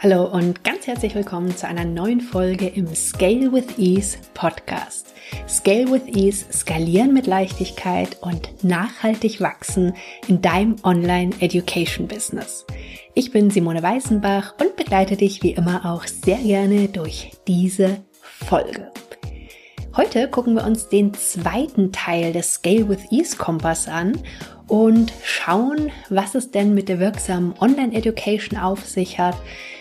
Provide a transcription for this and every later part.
Hallo und ganz herzlich willkommen zu einer neuen Folge im Scale with Ease Podcast. Scale with Ease, skalieren mit Leichtigkeit und nachhaltig wachsen in deinem Online Education Business. Ich bin Simone Weißenbach und begleite dich wie immer auch sehr gerne durch diese Folge. Heute gucken wir uns den zweiten Teil des Scale with Ease Kompass an und schauen, was es denn mit der wirksamen Online-Education auf sich hat,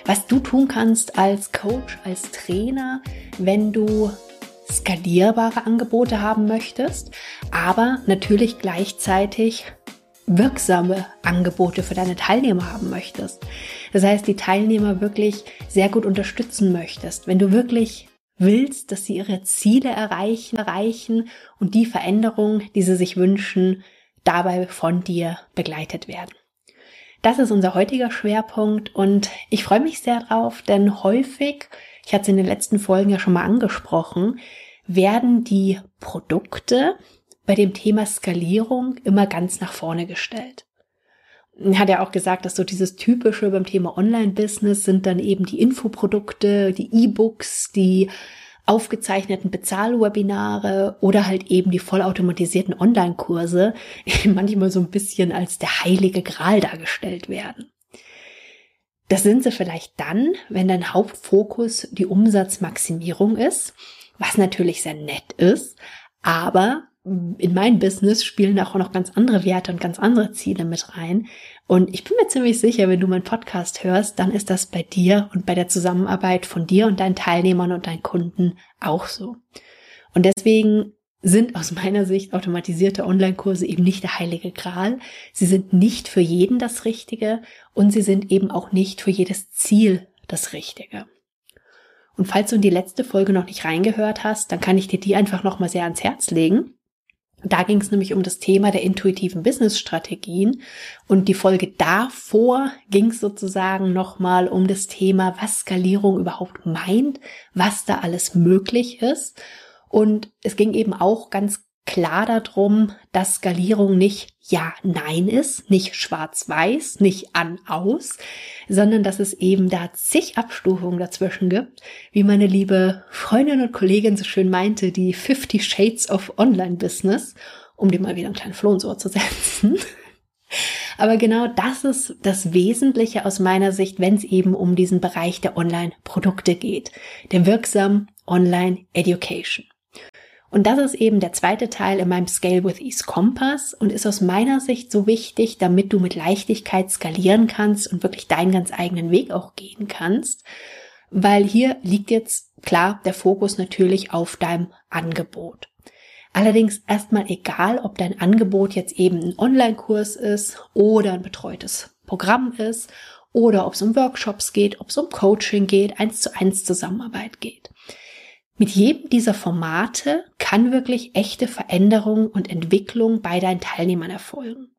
was du tun kannst als Coach, als Trainer, wenn du skalierbare Angebote haben möchtest, aber natürlich gleichzeitig wirksame Angebote für deine Teilnehmer haben möchtest. Das heißt, die Teilnehmer wirklich sehr gut unterstützen möchtest. Wenn du wirklich willst, dass sie ihre Ziele erreichen, erreichen und die Veränderung, die sie sich wünschen, dabei von dir begleitet werden. Das ist unser heutiger Schwerpunkt und ich freue mich sehr drauf, denn häufig, ich hatte es in den letzten Folgen ja schon mal angesprochen, werden die Produkte bei dem Thema Skalierung immer ganz nach vorne gestellt. Hat ja auch gesagt, dass so dieses typische beim Thema Online-Business sind dann eben die Infoprodukte, die E-Books, die aufgezeichneten Bezahlwebinare oder halt eben die vollautomatisierten Online-Kurse manchmal so ein bisschen als der heilige Gral dargestellt werden. Das sind sie vielleicht dann, wenn dein Hauptfokus die Umsatzmaximierung ist, was natürlich sehr nett ist, aber in mein Business spielen auch noch ganz andere Werte und ganz andere Ziele mit rein. Und ich bin mir ziemlich sicher, wenn du meinen Podcast hörst, dann ist das bei dir und bei der Zusammenarbeit von dir und deinen Teilnehmern und deinen Kunden auch so. Und deswegen sind aus meiner Sicht automatisierte Online-Kurse eben nicht der heilige Gral. Sie sind nicht für jeden das Richtige und sie sind eben auch nicht für jedes Ziel das Richtige. Und falls du in die letzte Folge noch nicht reingehört hast, dann kann ich dir die einfach nochmal sehr ans Herz legen. Da ging es nämlich um das Thema der intuitiven Business-Strategien und die Folge davor ging es sozusagen nochmal um das Thema, was Skalierung überhaupt meint, was da alles möglich ist. Und es ging eben auch ganz klar darum, dass Skalierung nicht ja, nein ist, nicht schwarz-weiß, nicht an, aus, sondern dass es eben da zig Abstufungen dazwischen gibt, wie meine liebe Freundin und Kollegin so schön meinte, die 50 Shades of Online Business, um dir mal wieder einen kleinen Floh ins Ohr zu setzen. Aber genau das ist das Wesentliche aus meiner Sicht, wenn es eben um diesen Bereich der Online-Produkte geht, der wirksamen Online-Education. Und das ist eben der zweite Teil in meinem Scale with Ease Kompass und ist aus meiner Sicht so wichtig, damit du mit Leichtigkeit skalieren kannst und wirklich deinen ganz eigenen Weg auch gehen kannst. Weil hier liegt jetzt klar der Fokus natürlich auf deinem Angebot. Allerdings erstmal egal, ob dein Angebot jetzt eben ein Online-Kurs ist oder ein betreutes Programm ist oder ob es um Workshops geht, ob es um Coaching geht, eins zu eins Zusammenarbeit geht. Mit jedem dieser Formate kann wirklich echte Veränderung und Entwicklung bei deinen Teilnehmern erfolgen.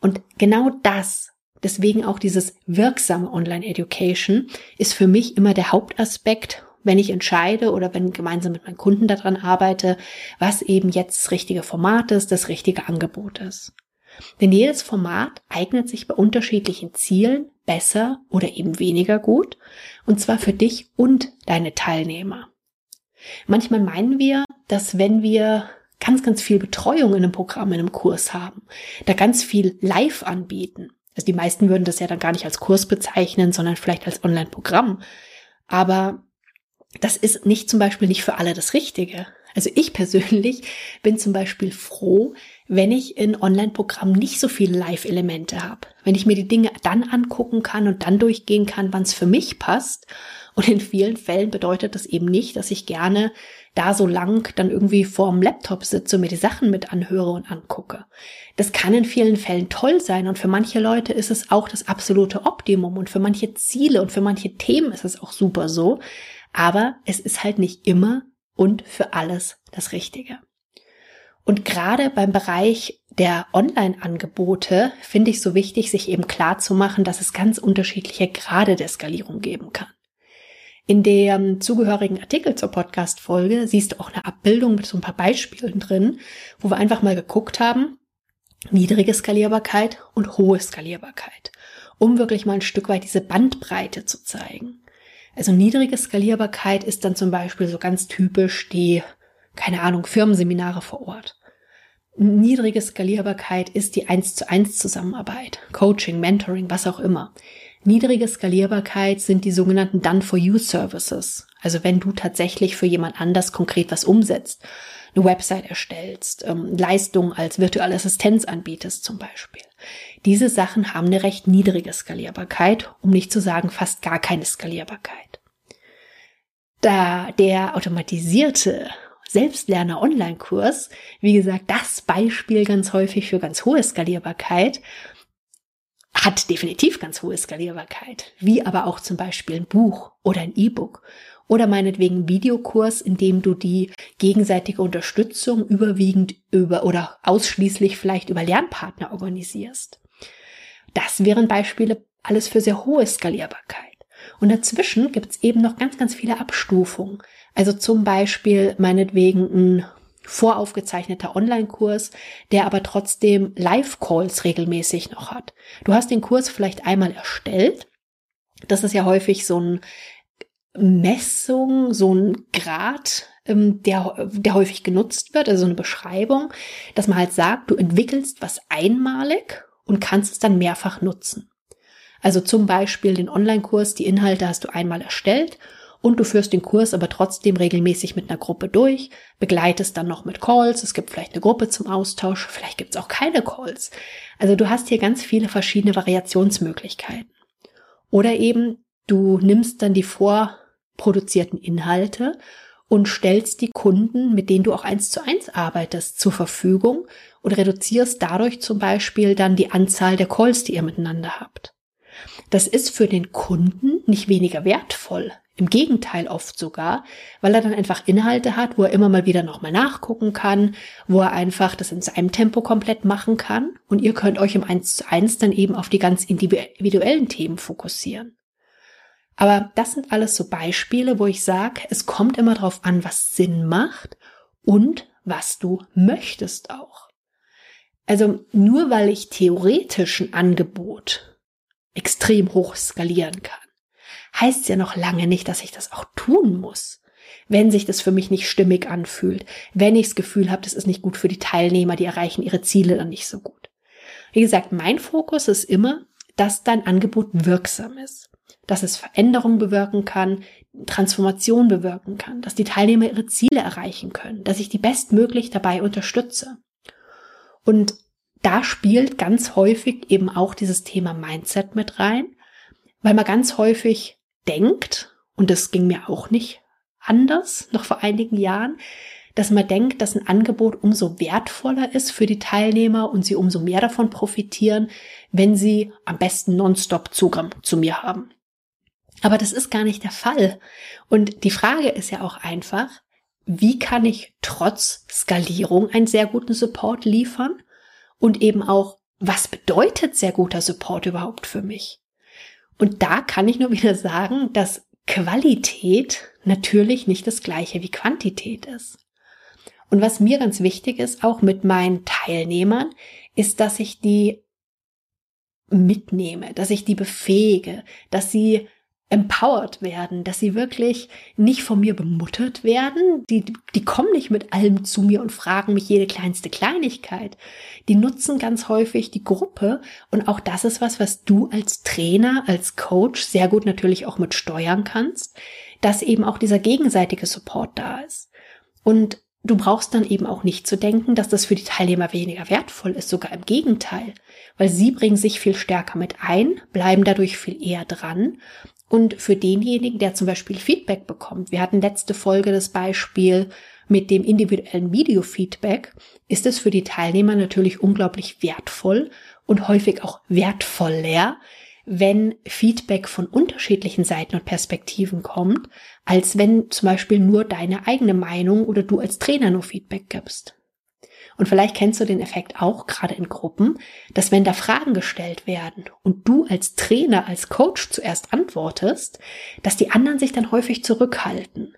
Und genau das, deswegen auch dieses wirksame Online-Education, ist für mich immer der Hauptaspekt, wenn ich entscheide oder wenn gemeinsam mit meinen Kunden daran arbeite, was eben jetzt das richtige Format ist, das richtige Angebot ist. Denn jedes Format eignet sich bei unterschiedlichen Zielen besser oder eben weniger gut, und zwar für dich und deine Teilnehmer. Manchmal meinen wir, dass wenn wir ganz, ganz viel Betreuung in einem Programm, in einem Kurs haben, da ganz viel live anbieten. Also die meisten würden das ja dann gar nicht als Kurs bezeichnen, sondern vielleicht als Online-Programm. Aber das ist nicht zum Beispiel nicht für alle das Richtige. Also ich persönlich bin zum Beispiel froh, wenn ich in Online-Programmen nicht so viele Live-Elemente habe. Wenn ich mir die Dinge dann angucken kann und dann durchgehen kann, wann es für mich passt und in vielen Fällen bedeutet das eben nicht, dass ich gerne da so lang dann irgendwie vorm Laptop sitze und mir die Sachen mit anhöre und angucke. Das kann in vielen Fällen toll sein und für manche Leute ist es auch das absolute Optimum und für manche Ziele und für manche Themen ist es auch super so. Aber es ist halt nicht immer und für alles das Richtige. Und gerade beim Bereich der Online-Angebote finde ich so wichtig, sich eben klar zu machen, dass es ganz unterschiedliche Grade der Skalierung geben kann. In dem zugehörigen Artikel zur Podcast-Folge siehst du auch eine Abbildung mit so ein paar Beispielen drin, wo wir einfach mal geguckt haben, niedrige Skalierbarkeit und hohe Skalierbarkeit. um wirklich mal ein Stück weit diese Bandbreite zu zeigen. Also niedrige Skalierbarkeit ist dann zum Beispiel so ganz typisch die, keine Ahnung, Firmenseminare vor Ort. Niedrige Skalierbarkeit ist die 1 zu 1 Zusammenarbeit, Coaching, Mentoring, was auch immer. Niedrige Skalierbarkeit sind die sogenannten Done-for-You-Services. Also wenn du tatsächlich für jemand anders konkret was umsetzt, eine Website erstellst, ähm, Leistungen als virtuelle Assistenz anbietest zum Beispiel. Diese Sachen haben eine recht niedrige Skalierbarkeit, um nicht zu sagen fast gar keine Skalierbarkeit. Da der automatisierte Selbstlerner Online-Kurs, wie gesagt, das Beispiel ganz häufig für ganz hohe Skalierbarkeit, hat definitiv ganz hohe Skalierbarkeit, wie aber auch zum Beispiel ein Buch oder ein E-Book oder meinetwegen Videokurs, in dem du die gegenseitige Unterstützung überwiegend über oder ausschließlich vielleicht über Lernpartner organisierst. Das wären Beispiele alles für sehr hohe Skalierbarkeit. Und dazwischen gibt's eben noch ganz, ganz viele Abstufungen. Also zum Beispiel meinetwegen ein voraufgezeichneter Online-Kurs, der aber trotzdem Live-Calls regelmäßig noch hat. Du hast den Kurs vielleicht einmal erstellt. Das ist ja häufig so ein Messung, so ein Grad, ähm, der, der häufig genutzt wird, also so eine Beschreibung, dass man halt sagt, du entwickelst was einmalig und kannst es dann mehrfach nutzen. Also zum Beispiel den Online-Kurs, die Inhalte hast du einmal erstellt und du führst den Kurs aber trotzdem regelmäßig mit einer Gruppe durch, begleitest dann noch mit Calls, es gibt vielleicht eine Gruppe zum Austausch, vielleicht gibt es auch keine Calls. Also du hast hier ganz viele verschiedene Variationsmöglichkeiten. Oder eben du nimmst dann die vor produzierten Inhalte und stellst die Kunden, mit denen du auch eins zu eins arbeitest, zur Verfügung und reduzierst dadurch zum Beispiel dann die Anzahl der Calls, die ihr miteinander habt. Das ist für den Kunden nicht weniger wertvoll. Im Gegenteil oft sogar, weil er dann einfach Inhalte hat, wo er immer mal wieder nochmal nachgucken kann, wo er einfach das in seinem Tempo komplett machen kann und ihr könnt euch im 1 zu 1 dann eben auf die ganz individuellen Themen fokussieren. Aber das sind alles so Beispiele, wo ich sage, es kommt immer darauf an, was Sinn macht und was du möchtest auch. Also nur weil ich theoretisch ein Angebot extrem hoch skalieren kann, heißt ja noch lange nicht, dass ich das auch tun muss. Wenn sich das für mich nicht stimmig anfühlt, wenn ich das Gefühl habe, das ist nicht gut für die Teilnehmer, die erreichen ihre Ziele dann nicht so gut. Wie gesagt, mein Fokus ist immer, dass dein Angebot wirksam ist dass es Veränderung bewirken kann, Transformation bewirken kann, dass die Teilnehmer ihre Ziele erreichen können, dass ich die bestmöglich dabei unterstütze. Und da spielt ganz häufig eben auch dieses Thema Mindset mit rein, weil man ganz häufig denkt, und das ging mir auch nicht anders, noch vor einigen Jahren, dass man denkt, dass ein Angebot umso wertvoller ist für die Teilnehmer und sie umso mehr davon profitieren, wenn sie am besten nonstop Zugang zu mir haben. Aber das ist gar nicht der Fall. Und die Frage ist ja auch einfach, wie kann ich trotz Skalierung einen sehr guten Support liefern? Und eben auch, was bedeutet sehr guter Support überhaupt für mich? Und da kann ich nur wieder sagen, dass Qualität natürlich nicht das gleiche wie Quantität ist. Und was mir ganz wichtig ist, auch mit meinen Teilnehmern, ist, dass ich die mitnehme, dass ich die befähige, dass sie empowered werden, dass sie wirklich nicht von mir bemuttert werden. Die, die kommen nicht mit allem zu mir und fragen mich jede kleinste Kleinigkeit. Die nutzen ganz häufig die Gruppe und auch das ist was, was du als Trainer, als Coach sehr gut natürlich auch mit steuern kannst, dass eben auch dieser gegenseitige Support da ist. Und du brauchst dann eben auch nicht zu denken, dass das für die Teilnehmer weniger wertvoll ist, sogar im Gegenteil, weil sie bringen sich viel stärker mit ein, bleiben dadurch viel eher dran. Und für denjenigen, der zum Beispiel Feedback bekommt, wir hatten letzte Folge das Beispiel mit dem individuellen Video-Feedback, ist es für die Teilnehmer natürlich unglaublich wertvoll und häufig auch wertvoller, wenn Feedback von unterschiedlichen Seiten und Perspektiven kommt, als wenn zum Beispiel nur deine eigene Meinung oder du als Trainer nur Feedback gibst. Und vielleicht kennst du den Effekt auch gerade in Gruppen, dass wenn da Fragen gestellt werden und du als Trainer, als Coach zuerst antwortest, dass die anderen sich dann häufig zurückhalten.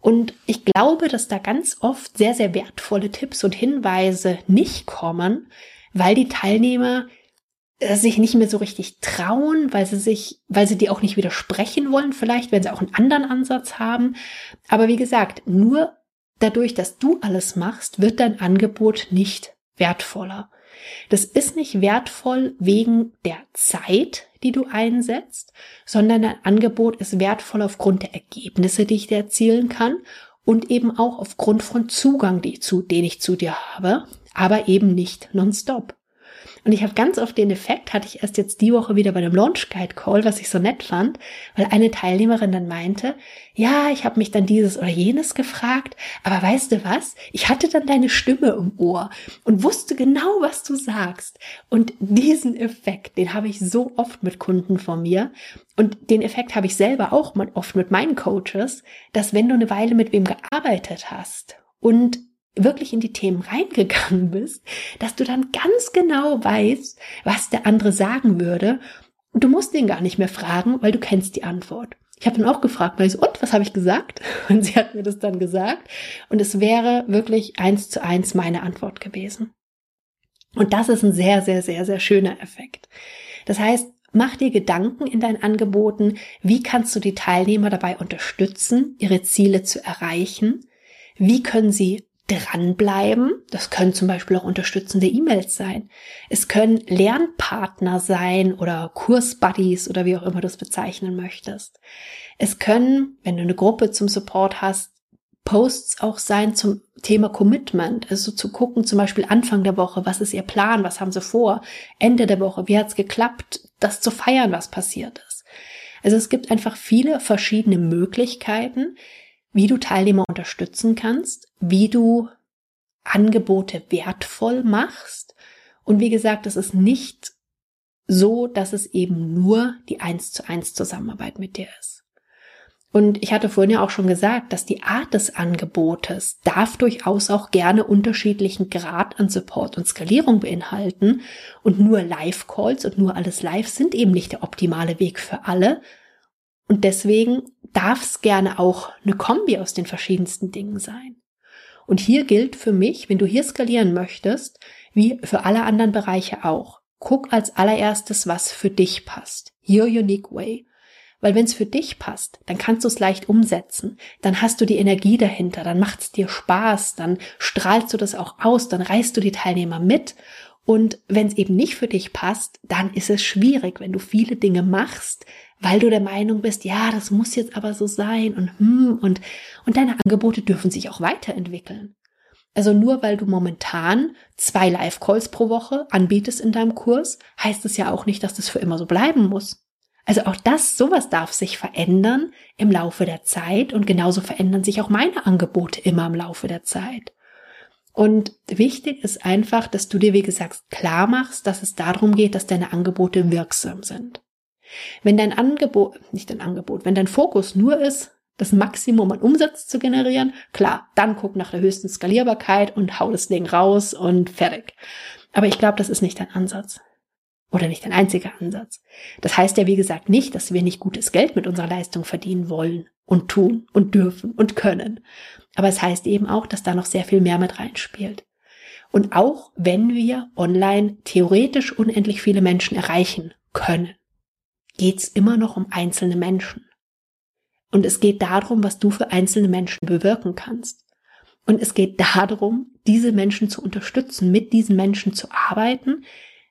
Und ich glaube, dass da ganz oft sehr, sehr wertvolle Tipps und Hinweise nicht kommen, weil die Teilnehmer sich nicht mehr so richtig trauen, weil sie sich, weil sie dir auch nicht widersprechen wollen, vielleicht, wenn sie auch einen anderen Ansatz haben. Aber wie gesagt, nur dadurch, dass du alles machst, wird dein Angebot nicht wertvoller. Das ist nicht wertvoll wegen der Zeit, die du einsetzt, sondern dein Angebot ist wertvoll aufgrund der Ergebnisse, die ich dir erzielen kann und eben auch aufgrund von Zugang, die zu, den ich zu dir habe, aber eben nicht nonstop. Und ich habe ganz oft den Effekt, hatte ich erst jetzt die Woche wieder bei dem Launch Guide Call, was ich so nett fand, weil eine Teilnehmerin dann meinte, ja, ich habe mich dann dieses oder jenes gefragt, aber weißt du was? Ich hatte dann deine Stimme im Ohr und wusste genau, was du sagst. Und diesen Effekt, den habe ich so oft mit Kunden von mir und den Effekt habe ich selber auch oft mit meinen Coaches, dass wenn du eine Weile mit wem gearbeitet hast und wirklich in die Themen reingegangen bist, dass du dann ganz genau weißt, was der andere sagen würde. Du musst ihn gar nicht mehr fragen, weil du kennst die Antwort. Ich habe dann auch gefragt, weil ich so, und was habe ich gesagt? Und sie hat mir das dann gesagt. Und es wäre wirklich eins zu eins meine Antwort gewesen. Und das ist ein sehr, sehr, sehr, sehr schöner Effekt. Das heißt, mach dir Gedanken in deinen Angeboten, wie kannst du die Teilnehmer dabei unterstützen, ihre Ziele zu erreichen? Wie können sie dranbleiben. Das können zum Beispiel auch unterstützende E-Mails sein. Es können Lernpartner sein oder Kursbuddies oder wie auch immer du es bezeichnen möchtest. Es können, wenn du eine Gruppe zum Support hast, Posts auch sein zum Thema Commitment, also zu gucken, zum Beispiel Anfang der Woche, was ist ihr Plan, was haben sie vor, Ende der Woche, wie hat es geklappt, das zu feiern, was passiert ist. Also es gibt einfach viele verschiedene Möglichkeiten, wie du Teilnehmer unterstützen kannst, wie du Angebote wertvoll machst. Und wie gesagt, es ist nicht so, dass es eben nur die eins zu eins Zusammenarbeit mit dir ist. Und ich hatte vorhin ja auch schon gesagt, dass die Art des Angebotes darf durchaus auch gerne unterschiedlichen Grad an Support und Skalierung beinhalten. Und nur Live-Calls und nur alles live sind eben nicht der optimale Weg für alle. Und deswegen darf es gerne auch eine Kombi aus den verschiedensten Dingen sein. Und hier gilt für mich, wenn du hier skalieren möchtest, wie für alle anderen Bereiche auch, guck als allererstes, was für dich passt. Your unique way. Weil wenn es für dich passt, dann kannst du es leicht umsetzen. Dann hast du die Energie dahinter, dann macht es dir Spaß, dann strahlst du das auch aus, dann reißt du die Teilnehmer mit. Und wenn es eben nicht für dich passt, dann ist es schwierig, wenn du viele Dinge machst, weil du der Meinung bist, ja, das muss jetzt aber so sein und hm und und deine Angebote dürfen sich auch weiterentwickeln. Also nur weil du momentan zwei Live-Calls pro Woche anbietest in deinem Kurs, heißt es ja auch nicht, dass das für immer so bleiben muss. Also auch das, sowas darf sich verändern im Laufe der Zeit und genauso verändern sich auch meine Angebote immer im Laufe der Zeit. Und wichtig ist einfach, dass du dir, wie gesagt, klar machst, dass es darum geht, dass deine Angebote wirksam sind. Wenn dein Angebot, nicht dein Angebot, wenn dein Fokus nur ist, das Maximum an Umsatz zu generieren, klar, dann guck nach der höchsten Skalierbarkeit und hau das Ding raus und fertig. Aber ich glaube, das ist nicht dein Ansatz. Oder nicht dein einziger Ansatz. Das heißt ja, wie gesagt, nicht, dass wir nicht gutes Geld mit unserer Leistung verdienen wollen und tun und dürfen und können. Aber es heißt eben auch, dass da noch sehr viel mehr mit reinspielt. Und auch wenn wir online theoretisch unendlich viele Menschen erreichen können, geht es immer noch um einzelne Menschen. Und es geht darum, was du für einzelne Menschen bewirken kannst. Und es geht darum, diese Menschen zu unterstützen, mit diesen Menschen zu arbeiten,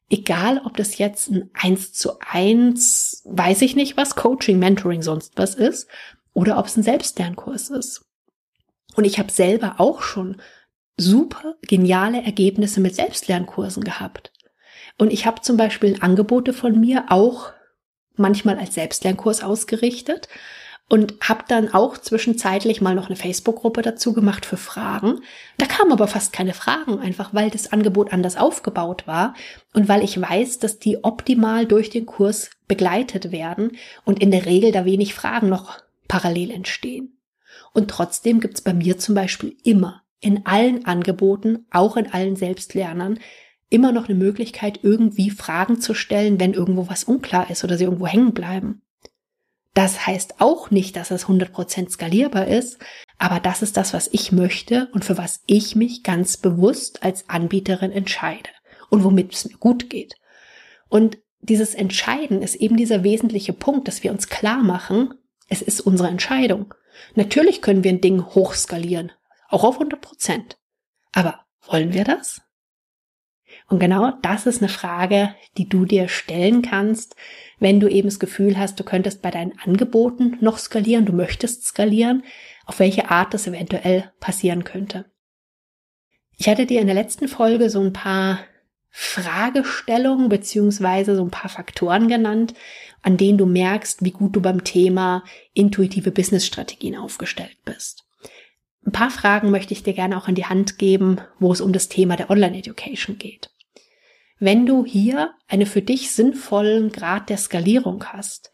egal ob das jetzt ein eins zu eins, weiß ich nicht was, Coaching, Mentoring, sonst was ist, oder ob es ein Selbstlernkurs ist. Und ich habe selber auch schon super geniale Ergebnisse mit Selbstlernkursen gehabt. Und ich habe zum Beispiel Angebote von mir auch manchmal als Selbstlernkurs ausgerichtet und habe dann auch zwischenzeitlich mal noch eine Facebook-Gruppe dazu gemacht für Fragen. Da kamen aber fast keine Fragen, einfach weil das Angebot anders aufgebaut war und weil ich weiß, dass die optimal durch den Kurs begleitet werden und in der Regel da wenig Fragen noch parallel entstehen. Und trotzdem gibt's bei mir zum Beispiel immer in allen Angeboten, auch in allen Selbstlernern, immer noch eine Möglichkeit, irgendwie Fragen zu stellen, wenn irgendwo was unklar ist oder sie irgendwo hängen bleiben. Das heißt auch nicht, dass es 100% skalierbar ist, aber das ist das, was ich möchte und für was ich mich ganz bewusst als Anbieterin entscheide und womit es mir gut geht. Und dieses Entscheiden ist eben dieser wesentliche Punkt, dass wir uns klar machen, es ist unsere Entscheidung. Natürlich können wir ein Ding hochskalieren, auch auf 100 Prozent. Aber wollen wir das? Und genau das ist eine Frage, die du dir stellen kannst, wenn du eben das Gefühl hast, du könntest bei deinen Angeboten noch skalieren, du möchtest skalieren, auf welche Art das eventuell passieren könnte. Ich hatte dir in der letzten Folge so ein paar Fragestellungen beziehungsweise so ein paar Faktoren genannt, an denen du merkst, wie gut du beim Thema intuitive Business-Strategien aufgestellt bist. Ein paar Fragen möchte ich dir gerne auch in die Hand geben, wo es um das Thema der Online-Education geht. Wenn du hier einen für dich sinnvollen Grad der Skalierung hast,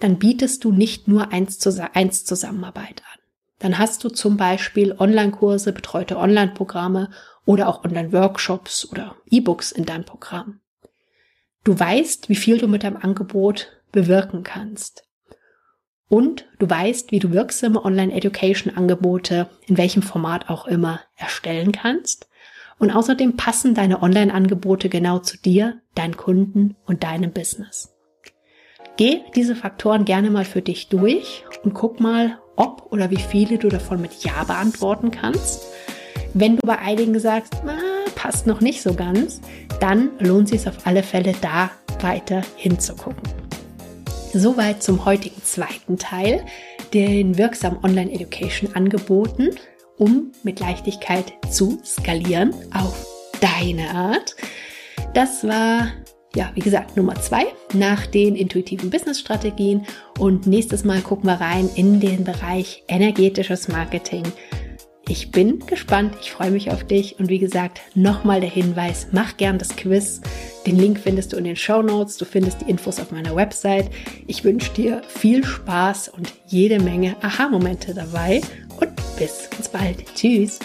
dann bietest du nicht nur eins zu eins Zusammenarbeit an. Dann hast du zum Beispiel Online-Kurse, betreute Online-Programme oder auch Online-Workshops oder E-Books in deinem Programm. Du weißt, wie viel du mit deinem Angebot bewirken kannst. Und du weißt, wie du wirksame Online-Education-Angebote in welchem Format auch immer erstellen kannst. Und außerdem passen deine Online-Angebote genau zu dir, deinen Kunden und deinem Business. Geh diese Faktoren gerne mal für dich durch und guck mal, ob oder wie viele du davon mit Ja beantworten kannst. Wenn du bei einigen sagst, na, passt noch nicht so ganz, dann lohnt es sich auf alle Fälle da weiter hinzugucken. Soweit zum heutigen zweiten Teil, den wirksamen Online-Education angeboten, um mit Leichtigkeit zu skalieren auf deine Art. Das war ja, wie gesagt, Nummer zwei nach den intuitiven Business-Strategien. Und nächstes Mal gucken wir rein in den Bereich energetisches Marketing. Ich bin gespannt, ich freue mich auf dich und wie gesagt, nochmal der Hinweis, mach gern das Quiz. Den Link findest du in den Show Notes, du findest die Infos auf meiner Website. Ich wünsche dir viel Spaß und jede Menge Aha-Momente dabei und bis ganz bald. Tschüss.